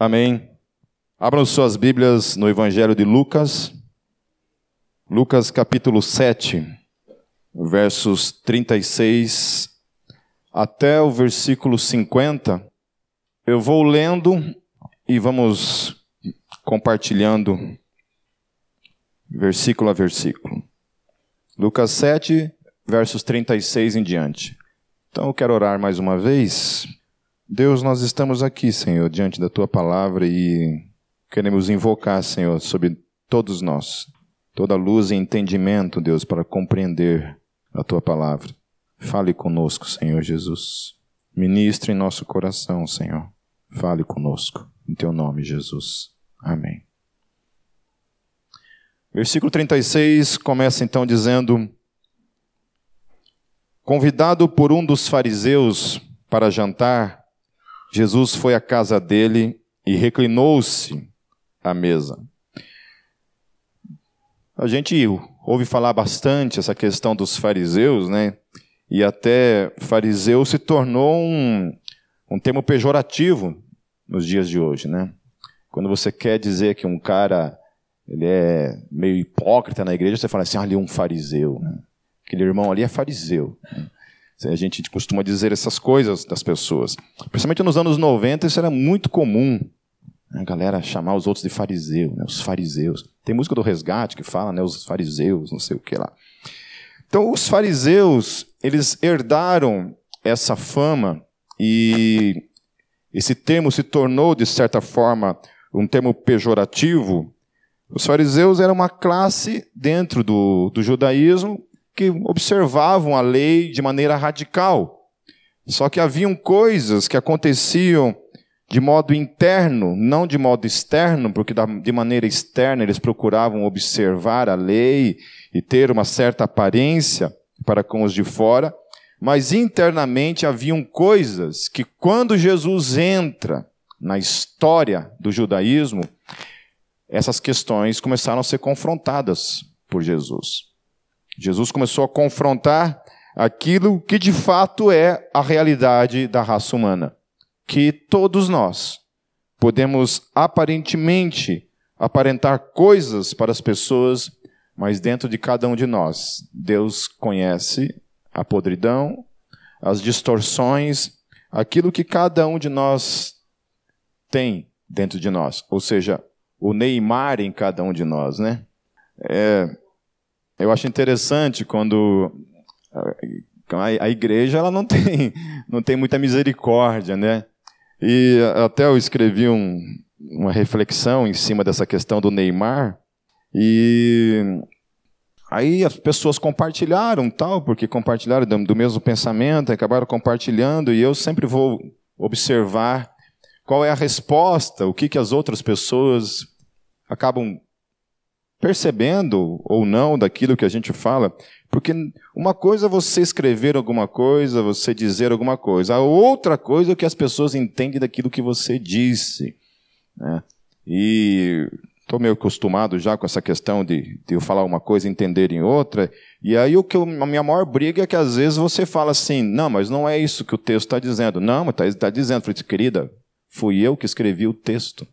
Amém. Abram suas Bíblias no Evangelho de Lucas, Lucas capítulo 7, versos 36 até o versículo 50. Eu vou lendo e vamos compartilhando versículo a versículo. Lucas 7, versos 36 em diante. Então eu quero orar mais uma vez. Deus, nós estamos aqui, Senhor, diante da tua palavra e queremos invocar, Senhor, sobre todos nós, toda luz e entendimento, Deus, para compreender a tua palavra. Fale conosco, Senhor Jesus. Ministre em nosso coração, Senhor. Fale conosco. Em teu nome, Jesus. Amém. Versículo 36 começa então dizendo: Convidado por um dos fariseus para jantar, Jesus foi à casa dele e reclinou-se à mesa. A gente ouve falar bastante essa questão dos fariseus, né? E até fariseu se tornou um, um termo pejorativo nos dias de hoje, né? Quando você quer dizer que um cara ele é meio hipócrita na igreja, você fala assim, ah, ali é um fariseu. Né? Aquele irmão ali é fariseu. Né? A gente costuma dizer essas coisas das pessoas. Principalmente nos anos 90, isso era muito comum. Né? A galera chamar os outros de fariseu, né? os fariseus. Tem música do Resgate que fala, né? os fariseus, não sei o que lá. Então, os fariseus, eles herdaram essa fama e esse termo se tornou, de certa forma, um termo pejorativo. Os fariseus eram uma classe dentro do, do judaísmo que observavam a lei de maneira radical. Só que haviam coisas que aconteciam de modo interno, não de modo externo, porque de maneira externa eles procuravam observar a lei e ter uma certa aparência para com os de fora, mas internamente haviam coisas que quando Jesus entra na história do judaísmo, essas questões começaram a ser confrontadas por Jesus. Jesus começou a confrontar aquilo que de fato é a realidade da raça humana. Que todos nós podemos aparentemente aparentar coisas para as pessoas, mas dentro de cada um de nós, Deus conhece a podridão, as distorções, aquilo que cada um de nós tem dentro de nós. Ou seja, o Neymar em cada um de nós, né? É, eu acho interessante quando a, igreja ela não tem, não tem muita misericórdia, né? E até eu escrevi um, uma reflexão em cima dessa questão do Neymar e aí as pessoas compartilharam tal, porque compartilharam do, do mesmo pensamento, acabaram compartilhando e eu sempre vou observar qual é a resposta, o que, que as outras pessoas acabam percebendo ou não daquilo que a gente fala, porque uma coisa é você escrever alguma coisa, você dizer alguma coisa, a outra coisa é o que as pessoas entendem daquilo que você disse. Né? E estou meio acostumado já com essa questão de, de eu falar uma coisa e entender em outra, e aí o que eu, a minha maior briga é que às vezes você fala assim, não, mas não é isso que o texto está dizendo. Não, mas está tá dizendo, falei, querida, fui eu que escrevi o texto.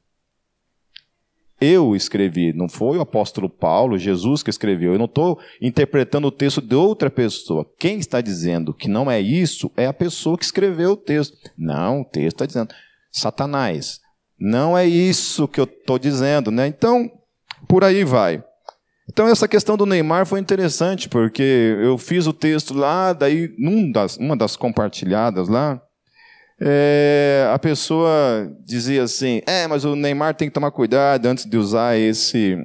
Eu escrevi, não foi o apóstolo Paulo, Jesus que escreveu. Eu não estou interpretando o texto de outra pessoa. Quem está dizendo que não é isso é a pessoa que escreveu o texto. Não, o texto está dizendo, Satanás, não é isso que eu estou dizendo, né? Então, por aí vai. Então, essa questão do Neymar foi interessante, porque eu fiz o texto lá, daí, numa das, uma das compartilhadas lá, é, a pessoa dizia assim: é, mas o Neymar tem que tomar cuidado antes de usar esse,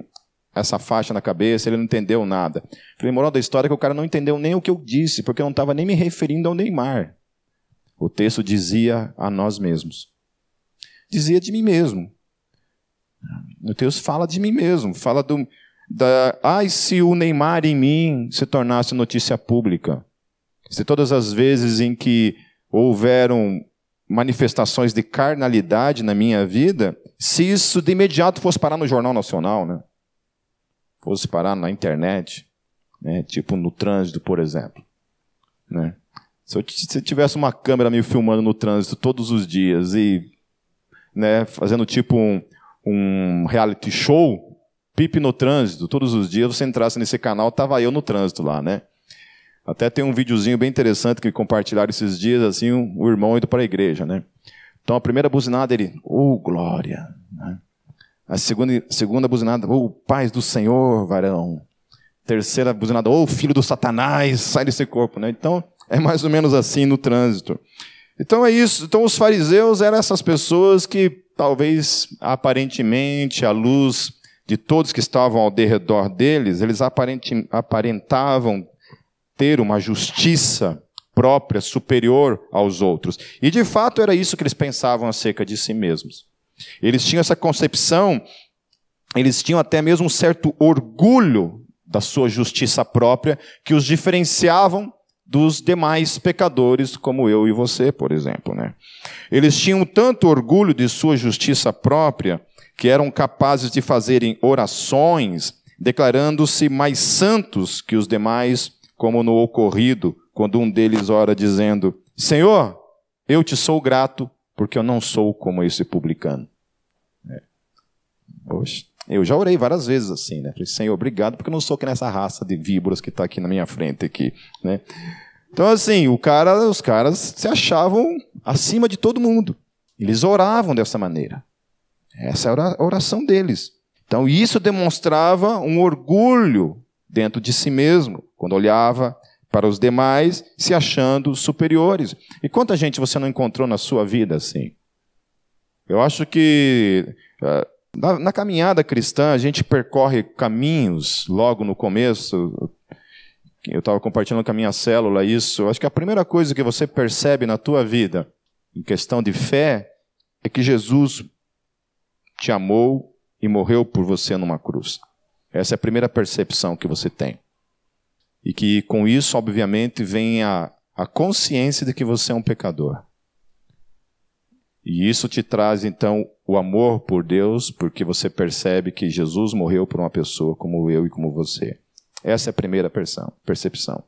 essa faixa na cabeça, ele não entendeu nada. Falei, moral da história é que o cara não entendeu nem o que eu disse, porque eu não estava nem me referindo ao Neymar. O texto dizia a nós mesmos. Dizia de mim mesmo. O texto fala de mim mesmo, fala do. Da, ai, se o Neymar em mim se tornasse notícia pública. Se todas as vezes em que houveram manifestações de carnalidade na minha vida, se isso de imediato fosse parar no Jornal Nacional, né? Fosse parar na internet, né? tipo no trânsito, por exemplo. Né? Se eu tivesse uma câmera me filmando no trânsito todos os dias e né, fazendo tipo um, um reality show, Pipe no trânsito. Todos os dias você entrasse nesse canal, tava eu no trânsito lá, né? Até tem um videozinho bem interessante que compartilharam esses dias, assim, o irmão indo para a igreja, né? Então a primeira buzinada ele, oh glória, né? A segunda, segunda buzinada, oh paz do Senhor, varão. Terceira buzinada, oh filho do Satanás, sai desse corpo, né? Então é mais ou menos assim no trânsito. Então é isso. Então os fariseus eram essas pessoas que talvez aparentemente à luz de todos que estavam ao redor deles, eles aparentavam ter uma justiça própria, superior aos outros. E de fato era isso que eles pensavam acerca de si mesmos. Eles tinham essa concepção, eles tinham até mesmo um certo orgulho da sua justiça própria que os diferenciavam dos demais pecadores, como eu e você, por exemplo. Né? Eles tinham tanto orgulho de sua justiça própria que eram capazes de fazerem orações declarando-se mais santos que os demais, como no ocorrido, quando um deles ora dizendo: Senhor, eu te sou grato porque eu não sou como esse publicano. É. Poxa, eu já orei várias vezes assim, né? Senhor, obrigado porque eu não sou que nessa raça de víboras que está aqui na minha frente aqui, né? Então assim, o cara, os caras se achavam acima de todo mundo. Eles oravam dessa maneira. Essa era a oração deles. Então isso demonstrava um orgulho dentro de si mesmo, quando olhava para os demais, se achando superiores. E quanta gente você não encontrou na sua vida assim? Eu acho que eh, na, na caminhada cristã a gente percorre caminhos logo no começo. Eu estava compartilhando com a minha célula isso. Acho que a primeira coisa que você percebe na tua vida, em questão de fé, é que Jesus te amou e morreu por você numa cruz. Essa é a primeira percepção que você tem. E que com isso, obviamente, vem a, a consciência de que você é um pecador. E isso te traz, então, o amor por Deus, porque você percebe que Jesus morreu por uma pessoa como eu e como você. Essa é a primeira percepção.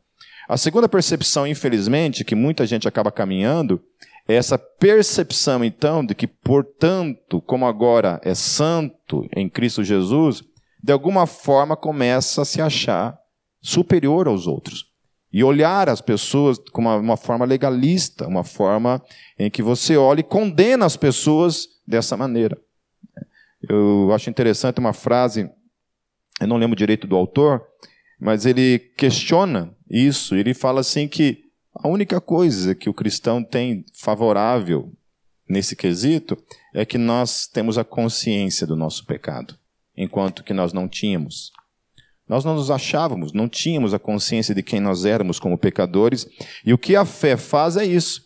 A segunda percepção, infelizmente, que muita gente acaba caminhando, é essa percepção, então, de que, portanto, como agora é santo em Cristo Jesus, de alguma forma começa a se achar superior aos outros. E olhar as pessoas com uma, uma, forma legalista, uma forma em que você olha e condena as pessoas dessa maneira. Eu acho interessante uma frase, eu não lembro direito do autor, mas ele questiona isso. Ele fala assim que a única coisa que o cristão tem favorável nesse quesito é que nós temos a consciência do nosso pecado, enquanto que nós não tínhamos. Nós não nos achávamos, não tínhamos a consciência de quem nós éramos como pecadores, e o que a fé faz é isso: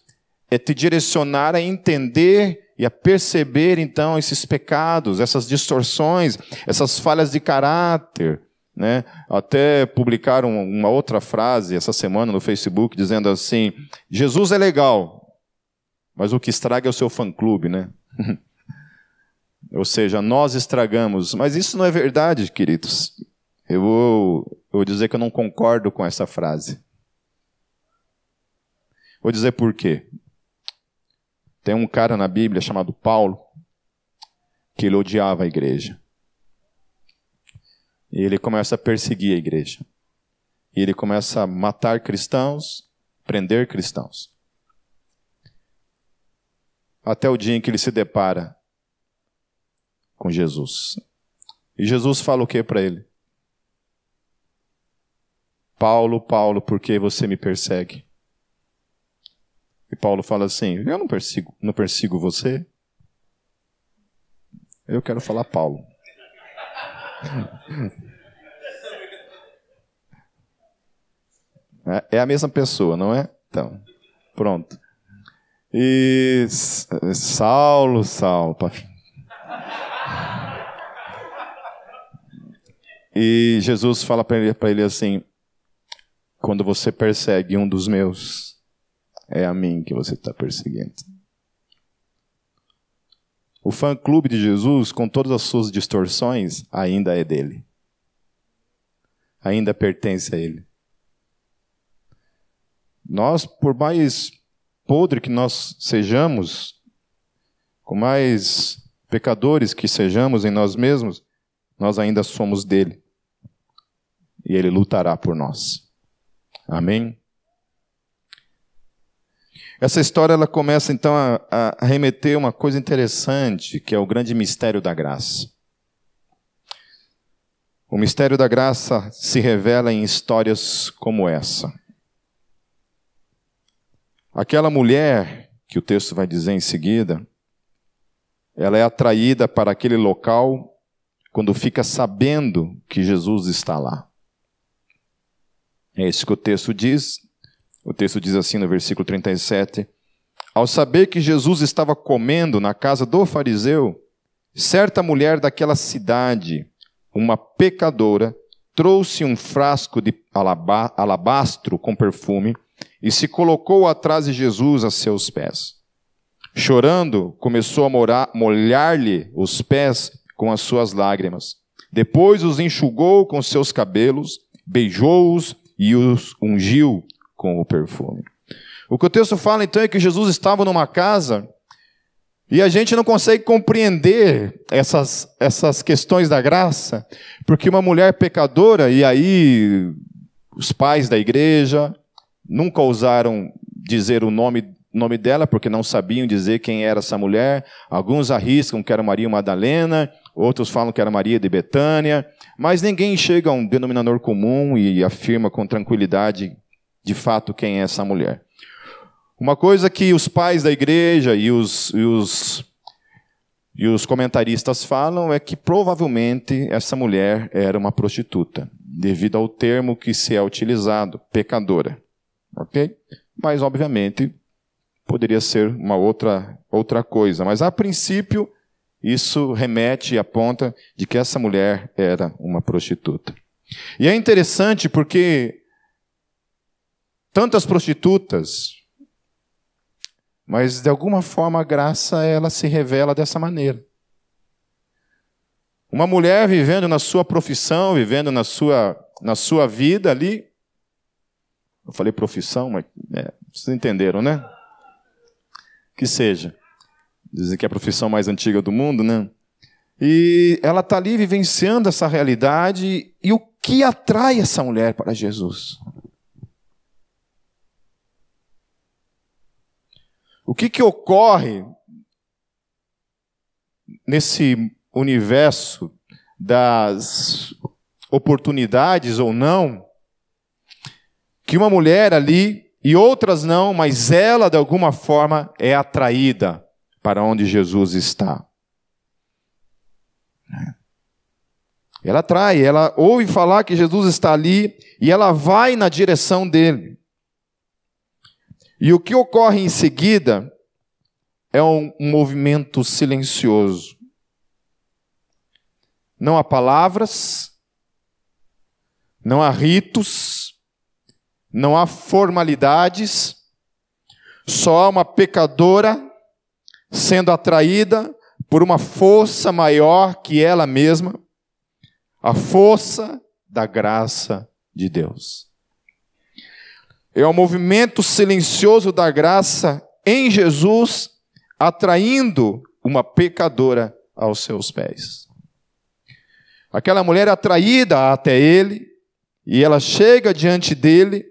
é te direcionar a entender e a perceber então esses pecados, essas distorções, essas falhas de caráter. Né? Até publicaram uma outra frase essa semana no Facebook dizendo assim: Jesus é legal, mas o que estraga é o seu fã-clube, né? Ou seja, nós estragamos. Mas isso não é verdade, queridos. Eu vou, eu vou dizer que eu não concordo com essa frase. Vou dizer por quê. Tem um cara na Bíblia chamado Paulo que ele odiava a igreja. E ele começa a perseguir a igreja. E ele começa a matar cristãos, prender cristãos. Até o dia em que ele se depara com Jesus. E Jesus fala o que para ele? Paulo, Paulo, por que você me persegue? E Paulo fala assim: Eu não persigo, não persigo você. Eu quero falar Paulo. É, é a mesma pessoa, não é? Então, pronto. E Saulo, Saulo. E Jesus fala para ele, ele assim: quando você persegue um dos meus, é a mim que você está perseguindo. O fã-clube de Jesus, com todas as suas distorções, ainda é dele. Ainda pertence a ele. Nós, por mais podre que nós sejamos, com mais pecadores que sejamos em nós mesmos, nós ainda somos dele. E ele lutará por nós. Amém? Essa história ela começa então a, a remeter uma coisa interessante, que é o grande mistério da graça. O mistério da graça se revela em histórias como essa. Aquela mulher, que o texto vai dizer em seguida, ela é atraída para aquele local quando fica sabendo que Jesus está lá. É isso que o texto diz. O texto diz assim no versículo 37. Ao saber que Jesus estava comendo na casa do fariseu, certa mulher daquela cidade, uma pecadora, trouxe um frasco de alabastro com perfume e se colocou atrás de Jesus a seus pés. Chorando, começou a molhar-lhe os pés com as suas lágrimas. Depois os enxugou com seus cabelos, beijou-os e os ungiu com o perfume. O que o texto fala então é que Jesus estava numa casa e a gente não consegue compreender essas, essas questões da graça, porque uma mulher pecadora, e aí os pais da igreja nunca ousaram dizer o nome, nome dela, porque não sabiam dizer quem era essa mulher. Alguns arriscam que era Maria Madalena, outros falam que era Maria de Betânia, mas ninguém chega a um denominador comum e afirma com tranquilidade de fato quem é essa mulher. Uma coisa que os pais da igreja e os, e os, e os comentaristas falam é que provavelmente essa mulher era uma prostituta, devido ao termo que se é utilizado, pecadora. Ok? Mas, obviamente, poderia ser uma outra, outra coisa. Mas, a princípio, isso remete e aponta de que essa mulher era uma prostituta. E é interessante porque tantas prostitutas mas de alguma forma a graça ela se revela dessa maneira. Uma mulher vivendo na sua profissão, vivendo na sua, na sua vida ali. Eu falei profissão, mas é, vocês entenderam, né? Que seja. Dizem que é a profissão mais antiga do mundo, né? E ela está ali vivenciando essa realidade. E o que atrai essa mulher para Jesus? O que, que ocorre nesse universo das oportunidades ou não, que uma mulher ali, e outras não, mas ela de alguma forma é atraída para onde Jesus está. Ela atrai, ela ouve falar que Jesus está ali e ela vai na direção dele. E o que ocorre em seguida é um, movimento silencioso. Não há palavras, não há ritos, não há formalidades, só há uma pecadora sendo atraída por uma força maior que ela mesma, a força da graça de Deus. É o movimento silencioso da graça em Jesus, atraindo uma pecadora aos seus pés. Aquela mulher é atraída até ele, e ela chega diante dele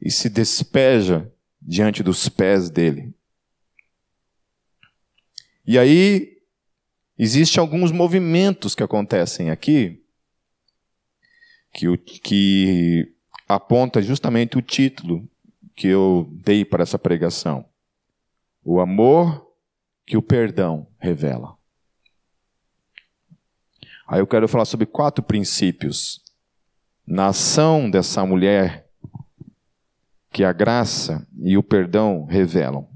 e se despeja diante dos pés dele. E aí, existem alguns movimentos que acontecem aqui, que, que aponta justamente o título que eu dei para essa pregação. O amor que o perdão revela. Aí eu quero falar sobre quatro princípios na ação dessa mulher que a graça e o perdão revelam.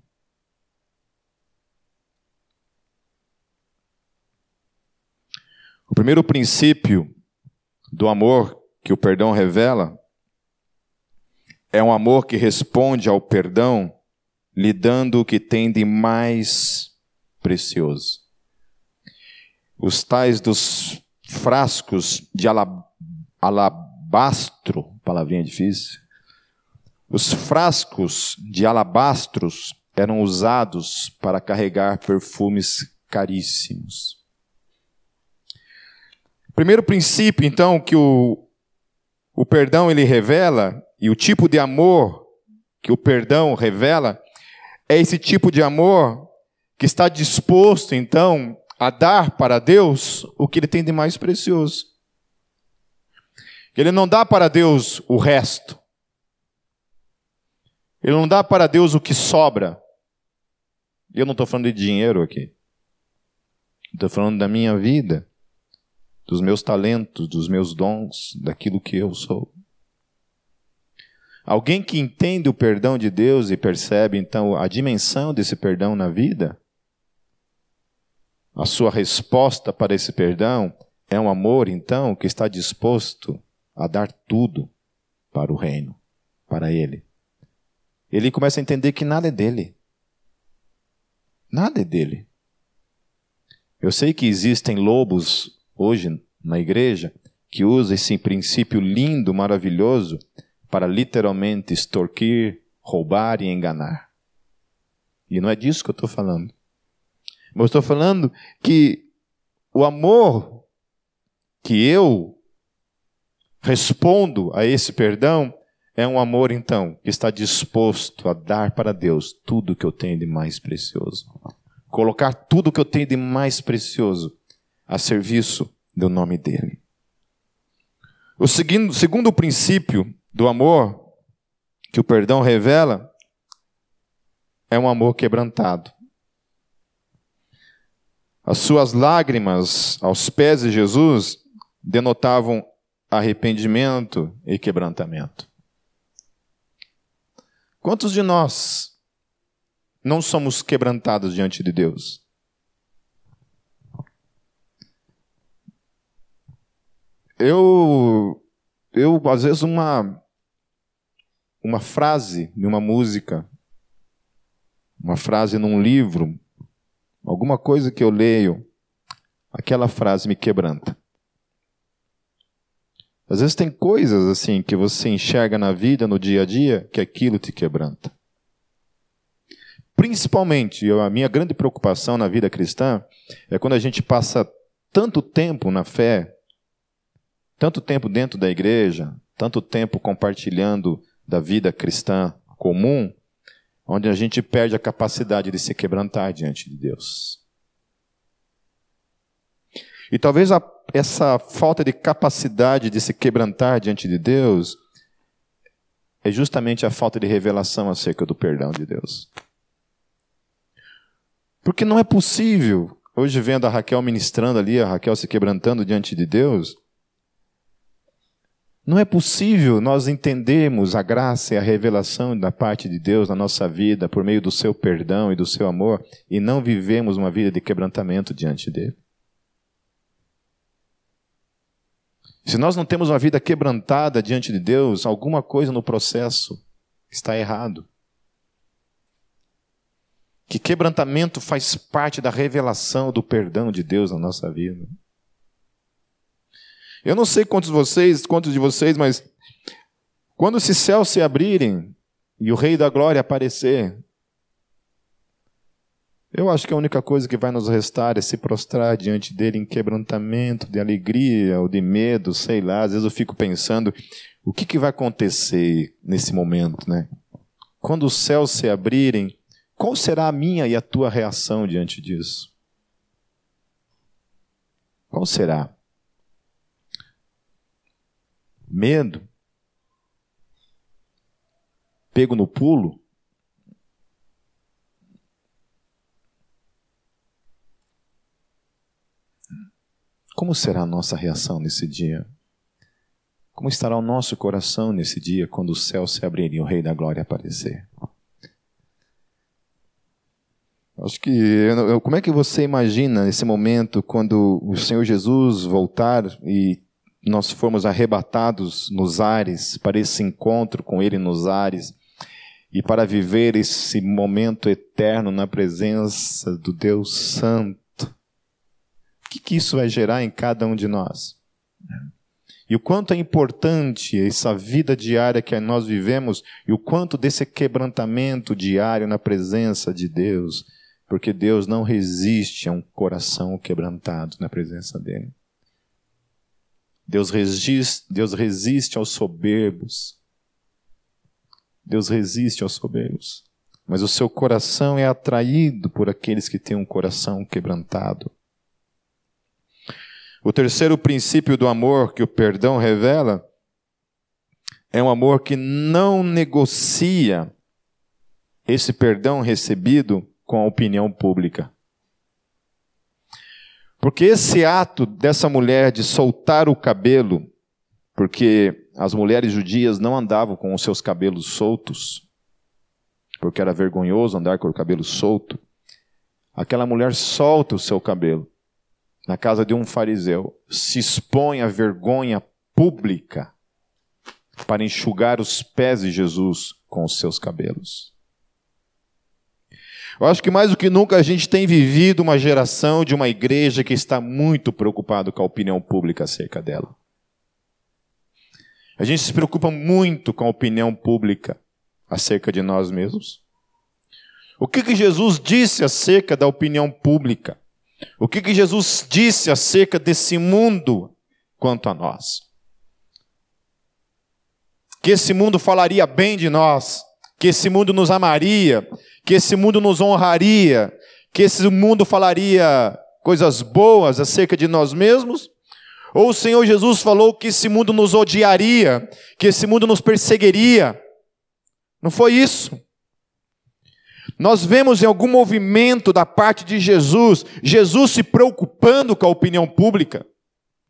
O primeiro princípio do amor que o perdão revela é um amor que responde ao perdão, lhe dando o que tem de mais precioso. Os tais dos frascos de alabastro, palavrinha difícil. Os frascos de alabastros eram usados para carregar perfumes caríssimos. Primeiro princípio, então, que o, o perdão ele revela, e o tipo de amor que o perdão revela, é esse tipo de amor que está disposto, então, a dar para Deus o que ele tem de mais precioso. Ele não dá para Deus o resto. Ele não dá para Deus o que sobra. Eu não estou falando de dinheiro aqui. Estou falando da minha vida, dos meus talentos, dos meus dons, daquilo que eu sou. Alguém que entende o perdão de Deus e percebe então a dimensão desse perdão na vida, a sua resposta para esse perdão é um amor então que está disposto a dar tudo para o reino, para ele. Ele começa a entender que nada é dele. Nada é dele. Eu sei que existem lobos hoje na igreja que usam esse princípio lindo, maravilhoso, para literalmente extorquir, roubar e enganar. E não é disso que eu estou falando. Mas eu estou falando que o amor que eu respondo a esse perdão é um amor, então, que está disposto a dar para Deus tudo que eu tenho de mais precioso. Colocar tudo que eu tenho de mais precioso a serviço do nome dEle. O segundo, segundo princípio do amor que o perdão revela é um amor quebrantado. As suas lágrimas aos pés de Jesus denotavam arrependimento e quebrantamento. Quantos de nós não somos quebrantados diante de Deus? Eu, eu às vezes uma uma frase de uma música, uma frase num livro, alguma coisa que eu leio, aquela frase me quebranta. Às vezes tem coisas assim que você enxerga na vida, no dia a dia, que aquilo te quebranta. Principalmente, a minha grande preocupação na vida cristã é quando a gente passa tanto tempo na fé, tanto tempo dentro da igreja, tanto tempo compartilhando da vida cristã comum, onde a gente perde a capacidade de se quebrantar diante de Deus. E talvez a essa falta de capacidade de se quebrantar diante de Deus é justamente a falta de revelação acerca do perdão de Deus. Porque não é possível, hoje vendo a Raquel ministrando ali, a Raquel se quebrantando diante de Deus, não é possível nós entendermos a graça e a revelação da parte de Deus na nossa vida por meio do seu perdão e do seu amor e não vivemos uma vida de quebrantamento diante dele. Se nós não temos uma vida quebrantada diante de Deus, alguma coisa no processo está errado. Que quebrantamento faz parte da revelação do perdão de Deus na nossa vida. Eu não sei quantos de vocês, quantos de vocês, mas quando esses céus se abrirem e o Rei da Glória aparecer, eu acho que a única coisa que vai nos restar é se prostrar diante dele em quebrantamento, de alegria ou de medo, sei lá. Às vezes eu fico pensando, o que, que vai acontecer nesse momento, né? Quando os céus se abrirem, qual será a minha e a tua reação diante disso? Qual será? Medo? Pego no pulo? Como será a nossa reação nesse dia? Como estará o nosso coração nesse dia quando o céu se abrir e o Rei da Glória aparecer? Acho que como é que você imagina esse momento quando o Senhor Jesus voltar e nós formos arrebatados nos ares para esse encontro com Ele nos ares e para viver esse momento eterno na presença do Deus Santo? O que, que isso vai gerar em cada um de nós? E o quanto é importante essa vida diária que nós vivemos e o quanto desse quebrantamento diário na presença de Deus, porque Deus não resiste a um coração quebrantado na presença dele. Deus resiste, Deus resiste aos soberbos. Deus resiste aos soberbos. Mas o seu coração é atraído por aqueles que têm um coração quebrantado. O terceiro princípio do amor que o perdão revela é um amor que não negocia esse perdão recebido com a opinião pública. Porque esse ato dessa mulher de soltar o cabelo, porque as mulheres judias não andavam com os seus cabelos soltos, porque era vergonhoso andar com o cabelo solto, aquela mulher solta o seu cabelo na casa de um fariseu, se expõe à vergonha pública para enxugar os pés de Jesus com os seus cabelos. Eu acho que mais do que nunca a gente tem vivido uma geração de uma igreja que está muito preocupado com a opinião pública acerca dela. A gente se preocupa muito com a opinião pública acerca de nós mesmos. O que, que Jesus disse acerca da opinião pública? O que, que Jesus disse acerca desse mundo quanto a nós? Que esse mundo falaria bem de nós, que esse mundo nos amaria, que esse mundo nos honraria, que esse mundo falaria coisas boas acerca de nós mesmos? Ou o Senhor Jesus falou que esse mundo nos odiaria, que esse mundo nos perseguiria? Não foi isso. Nós vemos em algum movimento da parte de Jesus, Jesus se preocupando com a opinião pública?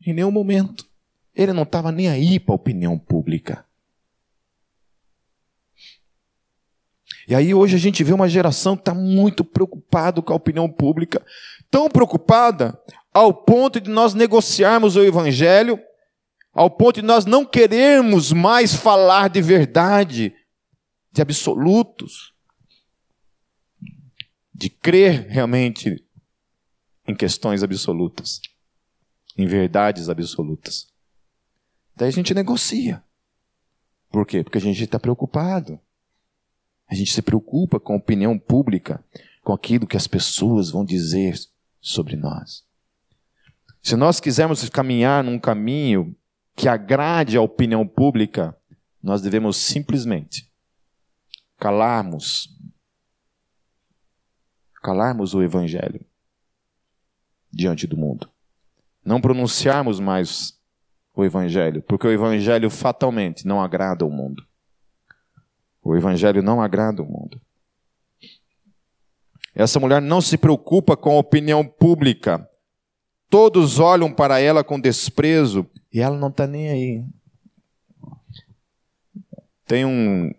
Em nenhum momento. Ele não estava nem aí para a opinião pública. E aí hoje a gente vê uma geração que está muito preocupada com a opinião pública, tão preocupada ao ponto de nós negociarmos o evangelho, ao ponto de nós não querermos mais falar de verdade, de absolutos, de crer realmente em questões absolutas, em verdades absolutas. Daí a gente negocia. Por quê? Porque a gente está preocupado. A gente se preocupa com a opinião pública, com aquilo que as pessoas vão dizer sobre nós. Se nós quisermos caminhar num caminho que agrade a opinião pública, nós devemos simplesmente calarmos calarmos o Evangelho diante do mundo. Não pronunciarmos mais o Evangelho, porque o Evangelho fatalmente não agrada o mundo. O Evangelho não agrada o mundo. Essa mulher não se preocupa com a opinião pública. Todos olham para ela com desprezo e ela não está nem aí. Tem um.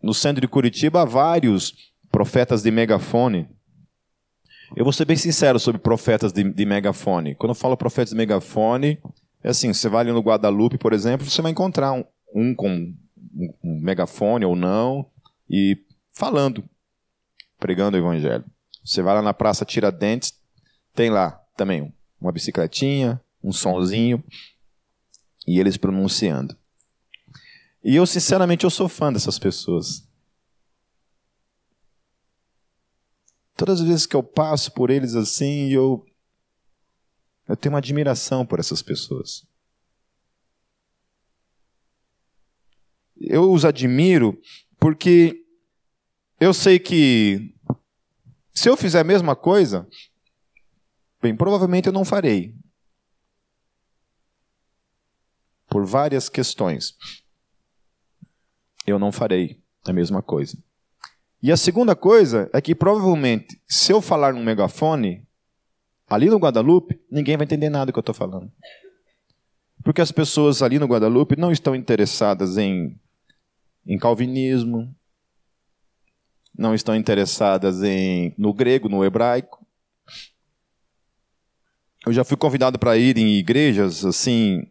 No centro de Curitiba, há vários profetas de megafone. Eu vou ser bem sincero sobre profetas de, de megafone. Quando eu falo profetas de megafone, é assim: você vai ali no Guadalupe, por exemplo, você vai encontrar um, um com um, megafone ou não, e falando, pregando o evangelho. Você vai lá na Praça Tiradentes, tem lá também uma bicicletinha, um sonzinho, e eles pronunciando. E eu, sinceramente, eu sou fã dessas pessoas. Todas as vezes que eu passo por eles assim, eu, eu tenho uma admiração por essas pessoas. Eu os admiro porque eu sei que se eu fizer a mesma coisa, bem, provavelmente eu não farei. Por várias questões. Eu não farei a mesma coisa. E a segunda coisa é que provavelmente, se eu falar num megafone, ali no Guadalupe, ninguém vai entender nada do que eu estou falando. Porque as pessoas ali no Guadalupe não estão interessadas em, em calvinismo, não estão interessadas em no grego, no hebraico. Eu já fui convidado para ir em igrejas assim,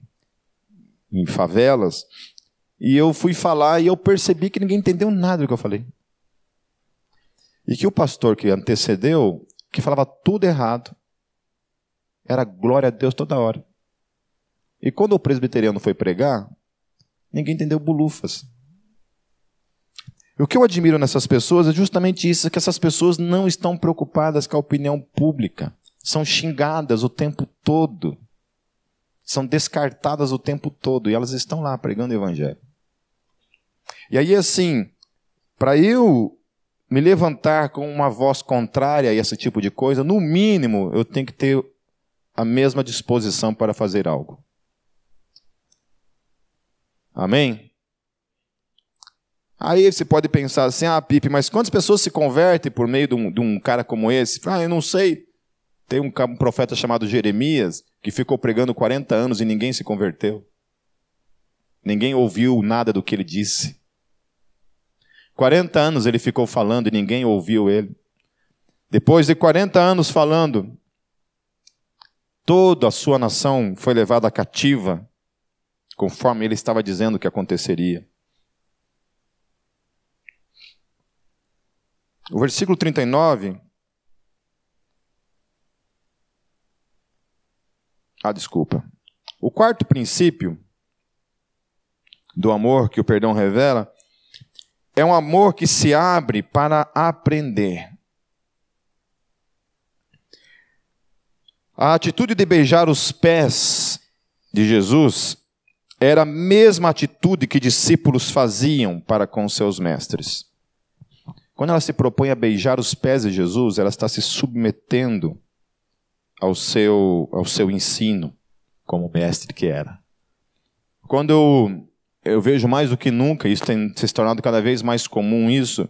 em favelas, e eu fui falar e eu percebi que ninguém entendeu nada do que eu falei. E que o pastor que antecedeu, que falava tudo errado, era glória a Deus toda hora. E quando o presbiteriano foi pregar, ninguém entendeu bulufas. O que eu admiro nessas pessoas é justamente isso, que essas pessoas não estão preocupadas com a opinião pública. São xingadas o tempo todo. São descartadas o tempo todo. E elas estão lá pregando o evangelho. E aí, assim, para eu me levantar com uma voz contrária a esse tipo de coisa, no mínimo, eu tenho que ter a mesma disposição para fazer algo. Amém? Aí você pode pensar assim: ah, Pipe, mas quantas pessoas se convertem por meio de um, de um cara como esse? Ah, eu não sei. Tem um, um profeta chamado Jeremias que ficou pregando 40 anos e ninguém se converteu. Ninguém ouviu nada do que ele disse. 40 anos ele ficou falando e ninguém ouviu ele. Depois de 40 anos falando, toda a sua nação foi levada cativa, conforme ele estava dizendo que aconteceria. O versículo 39. Ah, desculpa. O quarto princípio do amor que o perdão revela é um amor que se abre para aprender. A atitude de beijar os pés de Jesus era a mesma atitude que discípulos faziam para com seus mestres. Quando ela se propõe a beijar os pés de Jesus, ela está se submetendo ao seu, ao seu ensino, como mestre que era. Quando eu, vejo mais do que nunca, isso tem se tornado cada vez mais comum isso,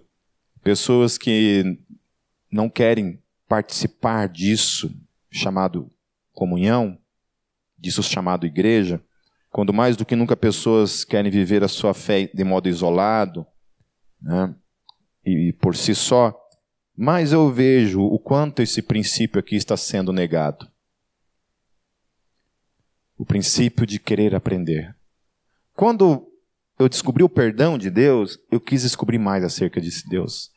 pessoas que não querem participar disso, chamado comunhão, disso chamado igreja, quando mais do que nunca pessoas querem viver a sua fé de modo isolado, né? e por si só, mais eu vejo o quanto esse princípio aqui está sendo negado. O princípio de querer aprender. Quando eu descobri o perdão de Deus, eu quis descobrir mais acerca de Deus.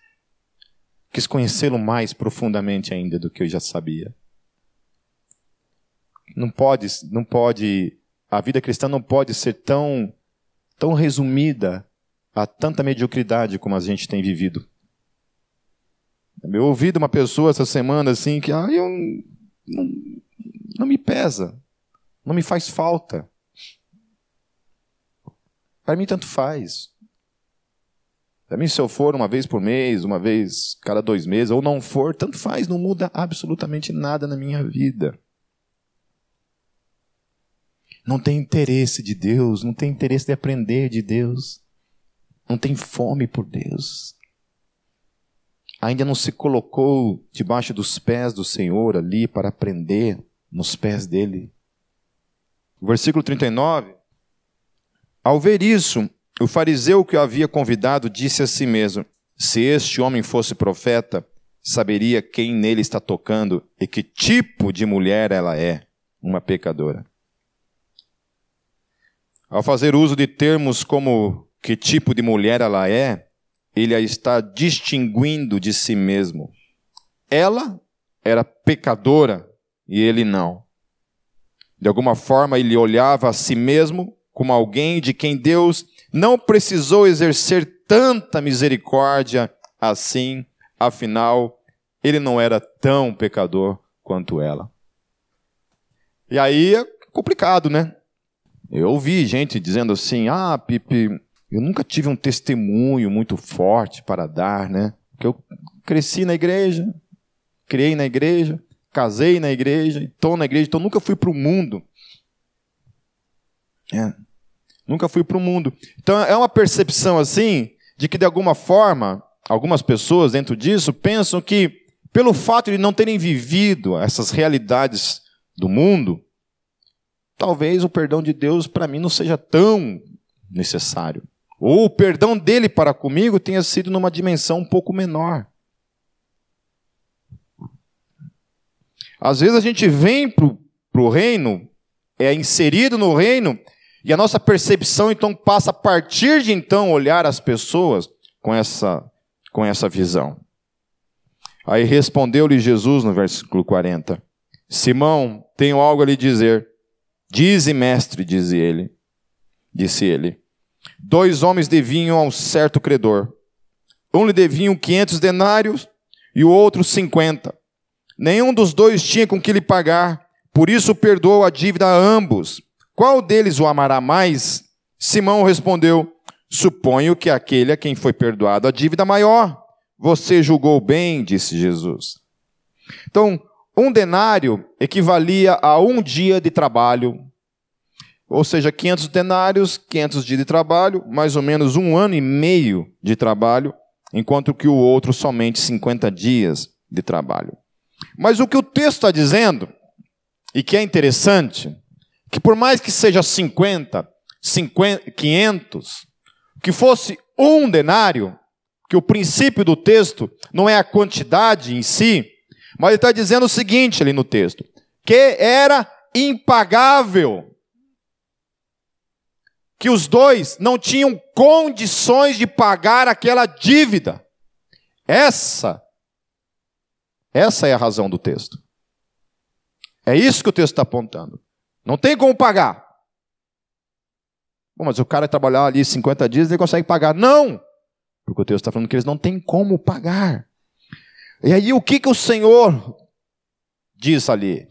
Quis conhecê-lo mais profundamente ainda do que eu já sabia. Não pode, não pode, a vida cristã não pode ser tão, tão resumida a tanta mediocridade como a gente tem vivido. Eu ouvi de uma pessoa essa semana assim que ah, eu, não, não me pesa, não me faz falta. Para mim, tanto faz. Para mim, se eu for uma vez por mês, uma vez cada dois meses, ou não for, tanto faz, não muda absolutamente nada na minha vida. Não tem interesse de Deus, não tem interesse de aprender de Deus não tem fome por Deus. Ainda não se colocou debaixo dos pés do Senhor ali para aprender nos pés dele. versículo 39. Ao ver isso, o fariseu que o havia convidado disse a si mesmo: Se este homem fosse profeta, saberia quem nele está tocando e que tipo de mulher ela é, uma pecadora. Ao fazer uso de termos como que tipo de mulher ela é, ele a está distinguindo de si mesmo. Ela era pecadora e ele não. De alguma forma, ele olhava a si mesmo como alguém de quem Deus não precisou exercer tanta misericórdia assim, afinal, ele não era tão pecador quanto ela. E aí é complicado, né? Eu ouvi gente dizendo assim: ah, Pipe, eu nunca tive um testemunho muito forte para dar, né? Porque eu cresci na igreja, criei na igreja, casei na igreja, estou na igreja, então nunca fui para o mundo. É. Nunca fui para o mundo. Então é uma percepção assim de que de alguma forma algumas pessoas dentro disso pensam que pelo fato de não terem vivido essas realidades do mundo, talvez o perdão de Deus para mim não seja tão necessário. Ou o perdão dele para comigo tenha sido numa dimensão um pouco menor. Às vezes a gente vem para o reino, é inserido no reino, e a nossa percepção então passa a partir de então olhar as pessoas com essa, com essa visão. Aí respondeu-lhe Jesus no versículo 40: Simão, tenho algo a lhe dizer. Dize, mestre, disse ele. Disse ele. Dois homens deviam a um certo credor. Um lhe deviam quinhentos denários e o outro cinquenta. Nenhum dos dois tinha com que lhe pagar, por isso perdoou a dívida a ambos. Qual deles o amará mais? Simão respondeu: Suponho que aquele a quem foi perdoado a dívida maior. Você julgou bem, disse Jesus. Então, um denário equivalia a um dia de trabalho, ou seja, 500 denários, 500 dias de trabalho, mais ou menos um ano e meio de trabalho, enquanto que o outro somente 50 dias de trabalho. Mas o que o texto está dizendo, e que é interessante, que por mais que seja 50, 50 500, que fosse um denário, que o princípio do texto não é a quantidade em si, mas ele está dizendo o seguinte ali no texto: que era impagável. Que os dois não tinham condições de pagar aquela dívida. Essa, essa é a razão do texto. É isso que o texto está apontando. Não tem como pagar. Bom, mas o cara trabalhar ali 50 dias, ele consegue pagar. Não! Porque o texto está falando que eles não têm como pagar. E aí o que, que o Senhor diz ali?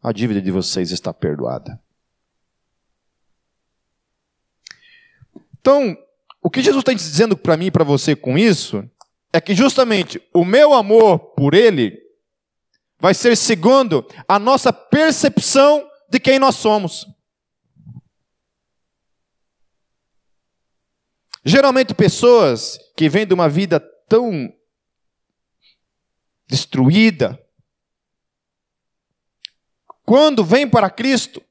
A dívida de vocês está perdoada. Então, o que Jesus está dizendo para mim e para você com isso é que justamente o meu amor por Ele vai ser segundo a nossa percepção de quem nós somos. Geralmente, pessoas que vêm de uma vida tão destruída, quando vêm para Cristo,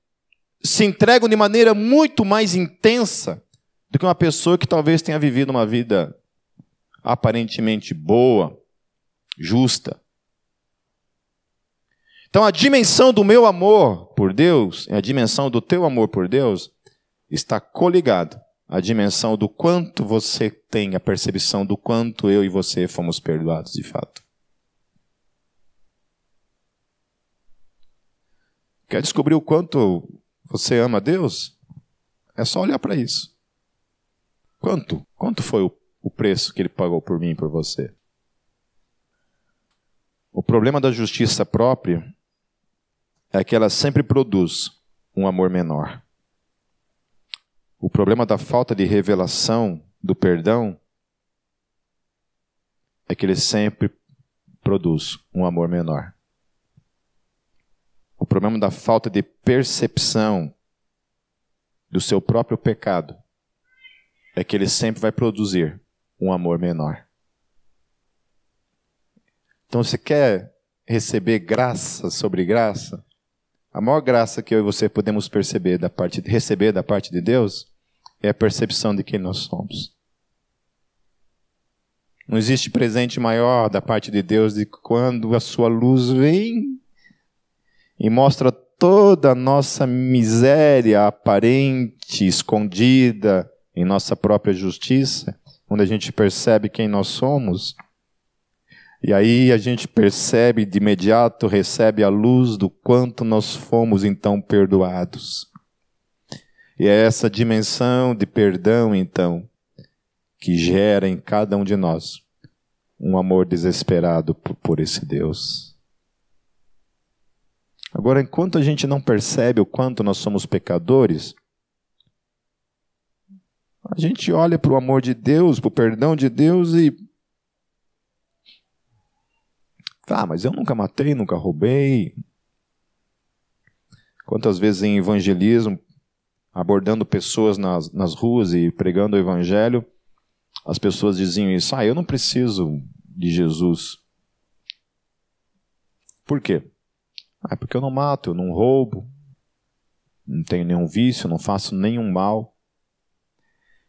se entregam de maneira muito mais intensa do que uma pessoa que talvez tenha vivido uma vida aparentemente boa, justa. Então, a dimensão do meu amor por Deus, a dimensão do teu amor por Deus, está coligado à dimensão do quanto você tem a percepção do quanto eu e você fomos perdoados de fato. Quer descobrir o quanto você ama Deus? É só olhar para isso. Quanto? Quanto foi o, o preço que ele pagou por mim e por você? O problema da justiça própria é que ela sempre produz um amor menor. O problema da falta de revelação do perdão é que ele sempre produz um amor menor. O problema da falta de percepção do seu próprio pecado é que ele sempre vai produzir um amor menor. Então, você quer receber graça sobre graça? A maior graça que eu e você podemos perceber da parte, receber da parte de Deus é a percepção de quem nós somos. Não existe presente maior da parte de Deus de quando a sua luz vem e mostra toda a nossa miséria aparente, escondida em nossa própria justiça, onde a gente percebe quem nós somos. E aí a gente percebe de imediato, recebe a luz do quanto nós fomos então perdoados. E é essa dimensão de perdão, então, que gera em cada um de nós um amor desesperado por, esse Deus. Agora, enquanto a gente não percebe o quanto nós somos pecadores, a gente olha para o amor de Deus, para o perdão de Deus e. Tá, mas eu nunca matei, nunca roubei. Quantas vezes em evangelismo, abordando pessoas nas, nas ruas e pregando o evangelho, as pessoas diziam isso: ah, eu não preciso de Jesus. Por quê? Ah, porque eu não mato, eu não roubo, não tenho nenhum vício, não faço nenhum mal.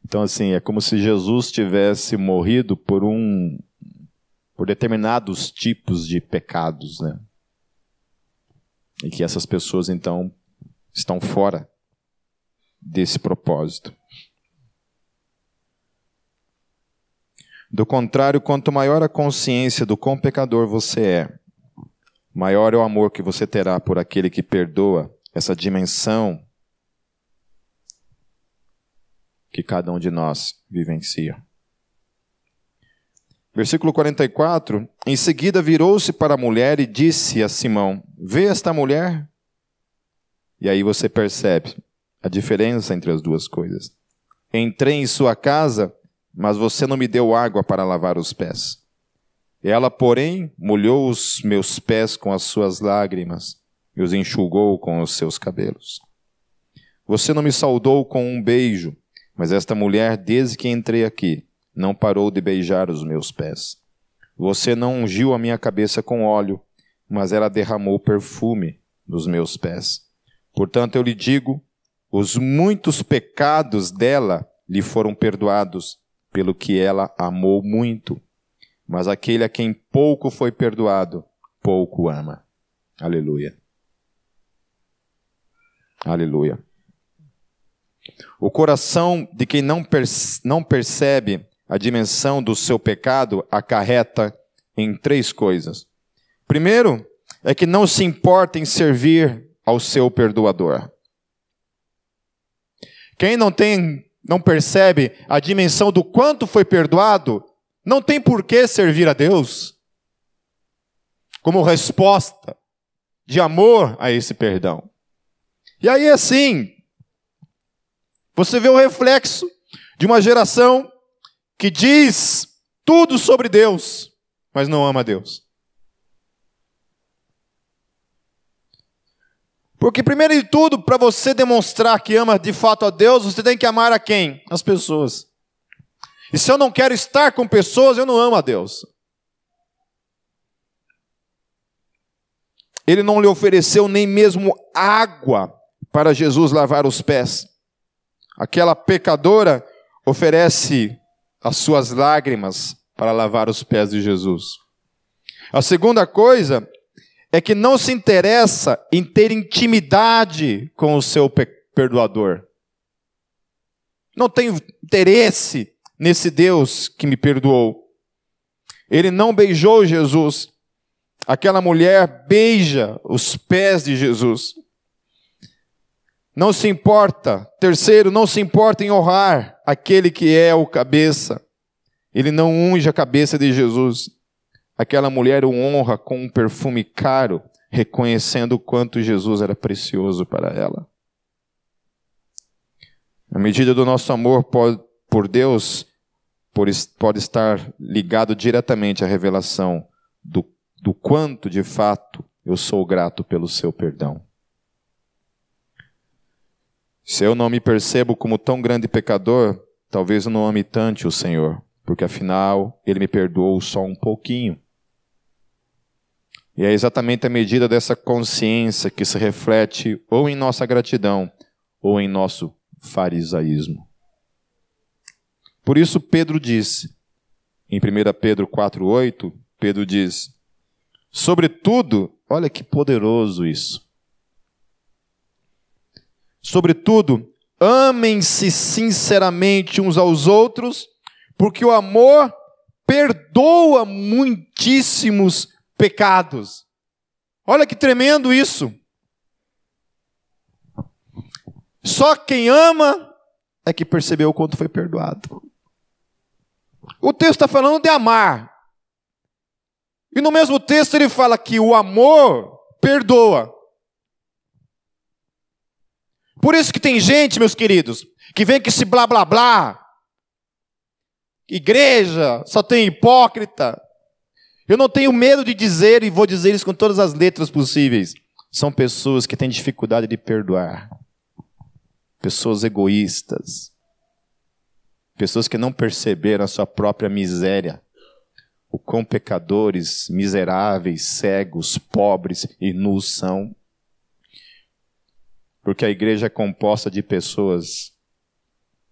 Então, assim, é como se Jesus tivesse morrido por um. Por determinados tipos de pecados, né? E que essas pessoas, então, estão fora desse propósito. Do contrário, quanto maior a consciência do quão pecador você é, maior é o amor que você terá por aquele que perdoa essa dimensão que cada um de nós vivencia. Versículo 44: Em seguida virou-se para a mulher e disse a Simão: Vê esta mulher? E aí você percebe a diferença entre as duas coisas. Entrei em sua casa, mas você não me deu água para lavar os pés. Ela, porém, molhou os meus pés com as suas lágrimas e os enxugou com os seus cabelos. Você não me saudou com um beijo, mas esta mulher, desde que entrei aqui, não parou de beijar os meus pés. Você não ungiu a minha cabeça com óleo, mas ela derramou perfume nos meus pés. Portanto, eu lhe digo: os muitos pecados dela lhe foram perdoados, pelo que ela amou muito. Mas aquele a quem pouco foi perdoado, pouco ama. Aleluia. Aleluia. O coração de quem não, percebe a dimensão do seu pecado acarreta em três coisas. Primeiro, é que não se importa em servir ao seu perdoador. Quem não tem, não percebe a dimensão do quanto foi perdoado, não tem por que servir a Deus como resposta de amor a esse perdão. E aí assim, você vê o reflexo de uma geração que diz tudo sobre Deus, mas não ama Deus. Porque, primeiro de tudo, para você demonstrar que ama de fato a Deus, você tem que amar a quem? As pessoas. E se eu não quero estar com pessoas, eu não amo a Deus. Ele não lhe ofereceu nem mesmo água para Jesus lavar os pés. Aquela pecadora oferece as suas lágrimas para lavar os pés de Jesus. A segunda coisa é que não se interessa em ter intimidade com o seu perdoador. Não tenho interesse nesse Deus que me perdoou. Ele não beijou Jesus. Aquela mulher beija os pés de Jesus. Não se importa. Terceiro, não se importa em honrar aquele que é o cabeça. Ele não unge a cabeça de Jesus. Aquela mulher o honra com um perfume caro, reconhecendo o quanto Jesus era precioso para ela. A medida do nosso amor por Deus pode estar ligado diretamente à revelação do, do quanto de fato eu sou grato pelo seu perdão. Se eu não me percebo como tão grande pecador, talvez eu não ame tanto o Senhor, porque afinal ele me perdoou só um pouquinho. E é exatamente a medida dessa consciência que se reflete ou em nossa gratidão ou em nosso farisaísmo. Por isso Pedro disse, em 1 Pedro 4,8, Pedro diz: Sobretudo, olha que poderoso isso. Sobretudo, amem-se sinceramente uns aos outros, porque o amor perdoa muitíssimos pecados. Olha que tremendo isso. Só quem ama é que percebeu o quanto foi perdoado. O texto está falando de amar. E no mesmo texto ele fala que o amor perdoa. Por isso que tem gente, meus queridos, que vem com esse blá blá blá. Igreja, só tem hipócrita. Eu não tenho medo de dizer, e vou dizer isso com todas as letras possíveis. São pessoas que têm dificuldade de perdoar. Pessoas egoístas. Pessoas que não perceberam a sua própria miséria. O quão pecadores, miseráveis, cegos, pobres e nus são. Porque a igreja é composta de pessoas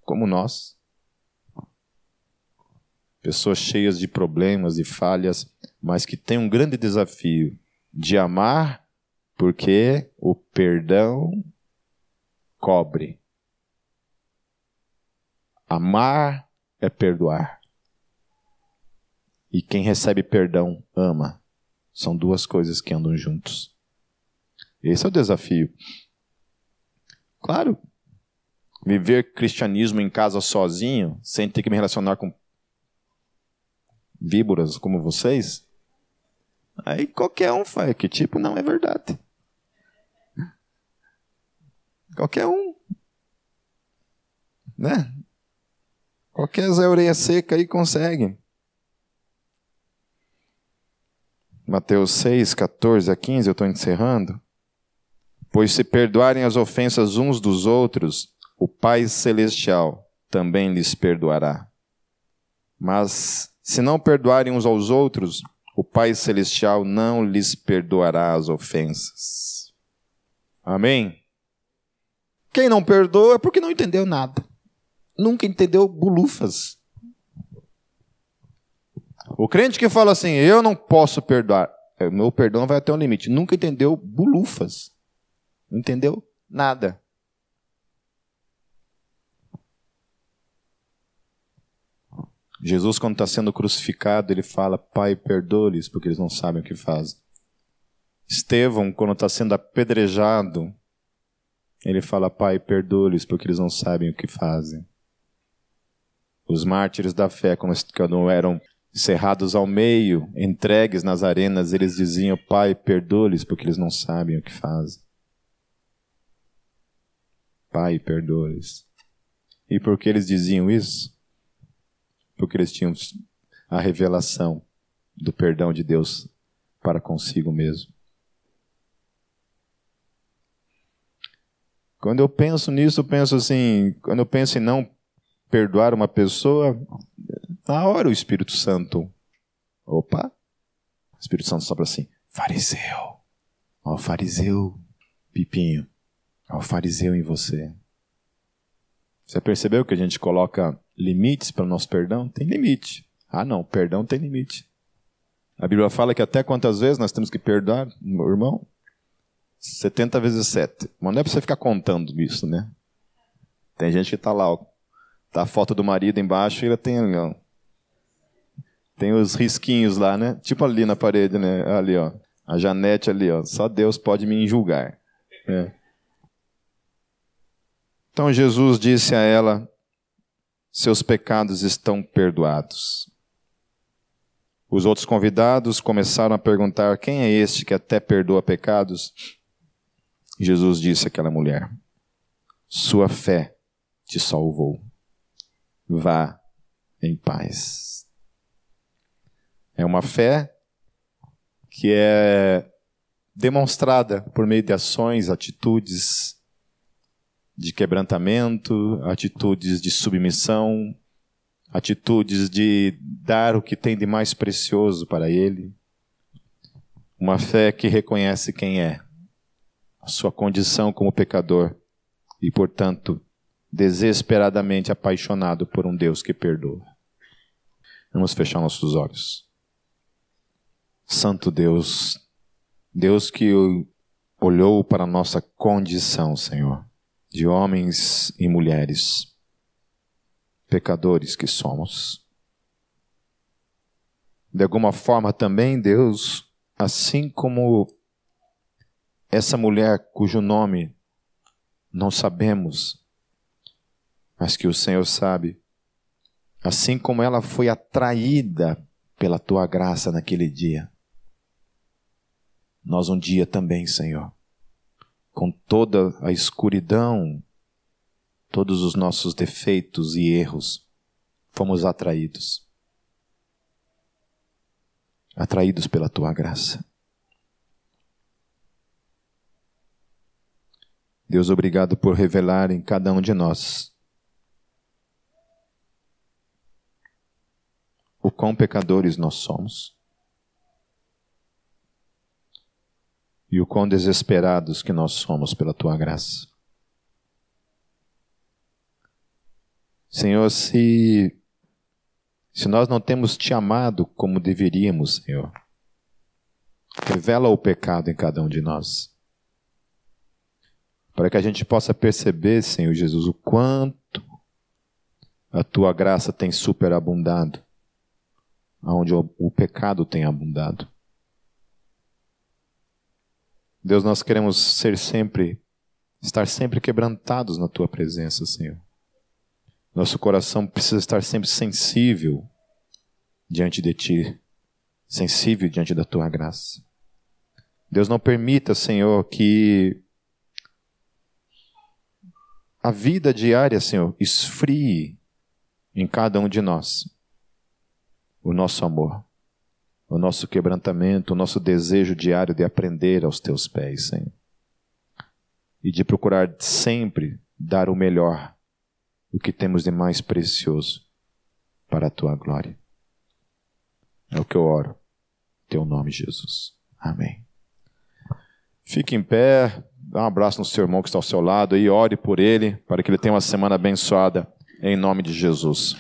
como nós. Pessoas cheias de problemas e falhas, mas que têm um grande desafio de amar, porque o perdão cobre. Amar é perdoar. E quem recebe perdão ama. São duas coisas que andam juntos. Esse é o desafio. Claro. Viver cristianismo em casa sozinho, sem ter que me relacionar com víboras como vocês, aí qualquer um faz. Que tipo, não é verdade. Qualquer um. Né? Qualquer Zé Orelha Seca aí consegue. Mateus 6, 14 a 15, eu estou encerrando. Pois se perdoarem as ofensas uns dos outros, o Pai Celestial também lhes perdoará. Mas se não perdoarem uns aos outros, o Pai Celestial não lhes perdoará as ofensas. Amém? Quem não perdoa é porque não entendeu nada. Nunca entendeu bulufas. O crente que fala assim, eu não posso perdoar, meu perdão vai até um limite. Nunca entendeu bulufas. Não entendeu nada. Jesus, quando está sendo crucificado, ele fala: Pai, perdoe-lhes, porque eles não sabem o que fazem. Estevão, quando está sendo apedrejado, ele fala: Pai, perdoe-lhes, porque eles não sabem o que fazem. Os mártires da fé, quando eram cerrados ao meio, entregues nas arenas, eles diziam: Pai, perdoe-lhes, porque eles não sabem o que fazem. Pai, perdoe-lhes. E por que eles diziam isso? porque eles tinham a revelação do perdão de Deus para consigo mesmo. Quando eu penso nisso, eu penso assim, quando eu penso em não perdoar uma pessoa, na hora o Espírito Santo, opa, o Espírito Santo sopra assim, fariseu, ó fariseu, Pipinho, ó fariseu em você. Você percebeu que a gente coloca limites para o nosso perdão? Tem limite. Ah, não, perdão tem limite. A Bíblia fala que até quantas vezes nós temos que perdoar, meu irmão? 70 vezes 7. Mas não é para você ficar contando isso, né? Tem gente que está lá, ó, tá a foto do marido embaixo e ele tem ó, tem os risquinhos lá, né? Tipo ali na parede, né? Ali, ó. A Janete ali, ó. Só Deus pode me julgar. É. Então Jesus disse a ela: Seus pecados estão perdoados. Os outros convidados começaram a perguntar: Quem é este que até perdoa pecados? Jesus disse àquela mulher: Sua fé te salvou. Vá em paz. É uma fé que é demonstrada por meio de ações, atitudes, de quebrantamento, atitudes de submissão, atitudes de dar o que tem de mais precioso para Ele. Uma fé que reconhece quem é, a sua condição como pecador e, portanto, desesperadamente apaixonado por um Deus que perdoa. Vamos fechar nossos olhos. Santo Deus, Deus que olhou para a nossa condição, Senhor de homens e mulheres, pecadores que somos. De alguma forma também, Deus, assim como essa mulher cujo nome não sabemos, mas que o Senhor sabe, assim como ela foi atraída pela tua graça naquele dia, nós um dia também, Senhor, com toda a escuridão, todos os nossos defeitos e erros, fomos atraídos. Atraídos pela tua graça. Deus, obrigado por revelar em cada um de nós o quão pecadores nós somos. E o quão desesperados que nós somos pela tua graça. Senhor, se, se nós não temos te amado como deveríamos, Senhor, revela o pecado em cada um de nós. Para que a gente possa perceber, Senhor Jesus, o quanto a tua graça tem superabundado, aonde o, o pecado tem abundado. Deus, nós queremos ser sempre estar sempre quebrantados na tua presença, Senhor. Nosso coração precisa estar sempre sensível diante de ti, sensível diante da tua graça. Deus não permita, Senhor, que a vida diária, Senhor, esfrie em cada um de nós o nosso amor, o nosso quebrantamento, o nosso desejo diário de aprender aos teus pés, Senhor. E de procurar sempre dar o melhor, o que temos de mais precioso para a tua glória. É o que eu oro. Teu nome, Jesus. Amém. Fique em pé, dá um abraço no seu irmão que está ao seu lado e ore por ele, para que ele tenha uma semana abençoada, em nome de Jesus.